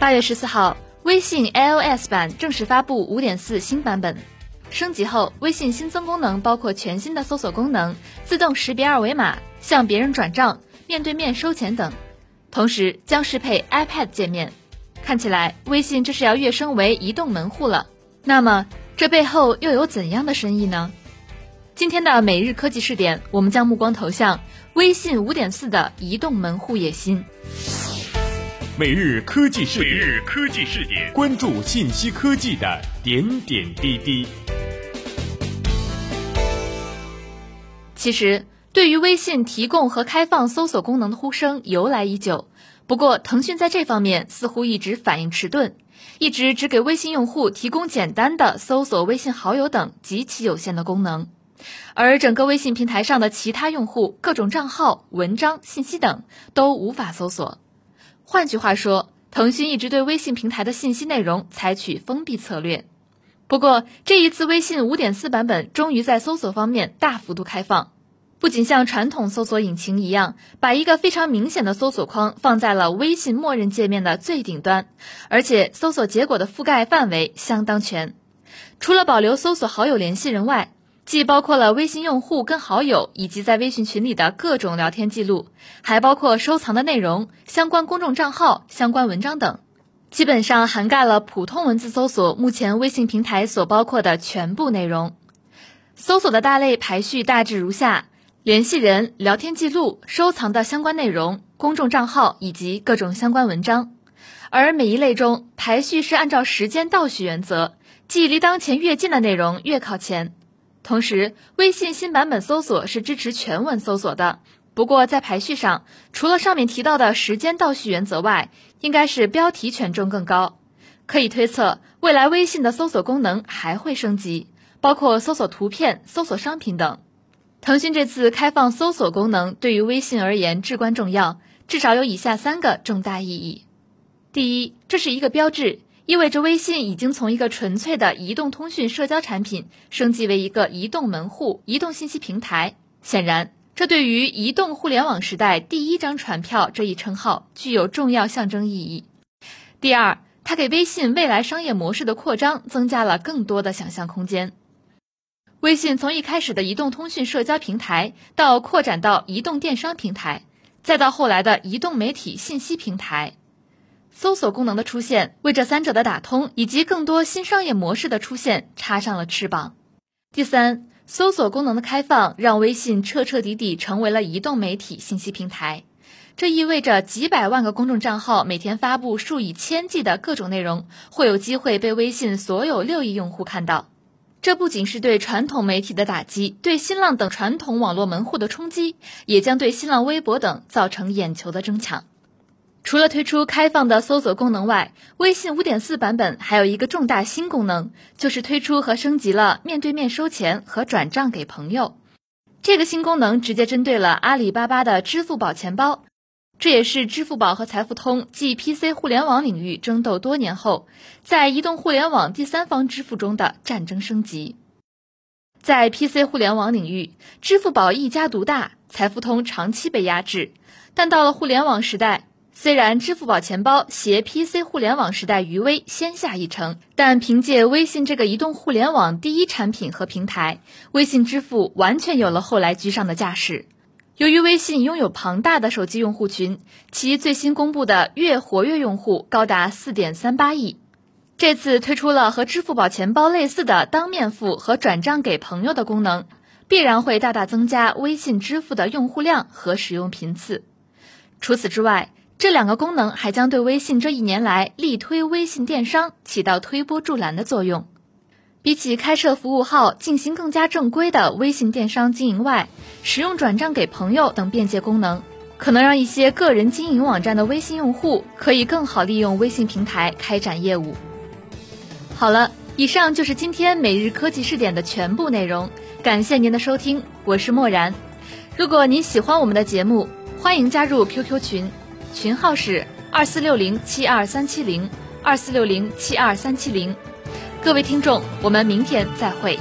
八月十四号，微信 iOS 版正式发布五点四新版本。升级后，微信新增功能包括全新的搜索功能、自动识别二维码、向别人转账、面对面收钱等，同时将适配 iPad 界面。看起来，微信这是要跃升为移动门户了。那么，这背后又有怎样的深意呢？今天的每日科技视点，我们将目光投向微信五点四的移动门户野心。每日科技视点，每日科技视点，关注信息科技的点点滴滴。其实，对于微信提供和开放搜索功能的呼声由来已久，不过腾讯在这方面似乎一直反应迟钝，一直只给微信用户提供简单的搜索微信好友等极其有限的功能，而整个微信平台上的其他用户各种账号、文章、信息等都无法搜索。换句话说，腾讯一直对微信平台的信息内容采取封闭策略。不过，这一次微信5.4版本终于在搜索方面大幅度开放，不仅像传统搜索引擎一样，把一个非常明显的搜索框放在了微信默认界面的最顶端，而且搜索结果的覆盖范围相当全。除了保留搜索好友联系人外，既包括了微信用户跟好友以及在微信群里的各种聊天记录，还包括收藏的内容、相关公众账号、相关文章等，基本上涵盖了普通文字搜索目前微信平台所包括的全部内容。搜索的大类排序大致如下：联系人、聊天记录、收藏的相关内容、公众账号以及各种相关文章。而每一类中排序是按照时间倒序原则，即离当前越近的内容越靠前。同时，微信新版本搜索是支持全文搜索的。不过，在排序上，除了上面提到的时间倒序原则外，应该是标题权重更高。可以推测，未来微信的搜索功能还会升级，包括搜索图片、搜索商品等。腾讯这次开放搜索功能，对于微信而言至关重要，至少有以下三个重大意义：第一，这是一个标志。意味着微信已经从一个纯粹的移动通讯社交产品升级为一个移动门户、移动信息平台。显然，这对于移动互联网时代第一张船票这一称号具有重要象征意义。第二，它给微信未来商业模式的扩张增加了更多的想象空间。微信从一开始的移动通讯社交平台，到扩展到移动电商平台，再到后来的移动媒体信息平台。搜索功能的出现，为这三者的打通以及更多新商业模式的出现插上了翅膀。第三，搜索功能的开放让微信彻彻底底成为了移动媒体信息平台，这意味着几百万个公众账号每天发布数以千计的各种内容，会有机会被微信所有六亿用户看到。这不仅是对传统媒体的打击，对新浪等传统网络门户的冲击，也将对新浪微博等造成眼球的争抢。除了推出开放的搜索功能外，微信5.4版本还有一个重大新功能，就是推出和升级了面对面收钱和转账给朋友。这个新功能直接针对了阿里巴巴的支付宝钱包，这也是支付宝和财付通继 PC 互联网领域争斗多年后，在移动互联网第三方支付中的战争升级。在 PC 互联网领域，支付宝一家独大，财付通长期被压制，但到了互联网时代。虽然支付宝钱包携 PC 互联网时代余威先下一城，但凭借微信这个移动互联网第一产品和平台，微信支付完全有了后来居上的架势。由于微信拥有庞大的手机用户群，其最新公布的月活跃用户高达4.38亿。这次推出了和支付宝钱包类似的当面付和转账给朋友的功能，必然会大大增加微信支付的用户量和使用频次。除此之外，这两个功能还将对微信这一年来力推微信电商起到推波助澜的作用。比起开设服务号进行更加正规的微信电商经营外，使用转账给朋友等便捷功能，可能让一些个人经营网站的微信用户可以更好利用微信平台开展业务。好了，以上就是今天每日科技视点的全部内容，感谢您的收听，我是漠然。如果您喜欢我们的节目，欢迎加入 QQ 群。群号是二四六零七二三七零二四六零七二三七零，各位听众，我们明天再会。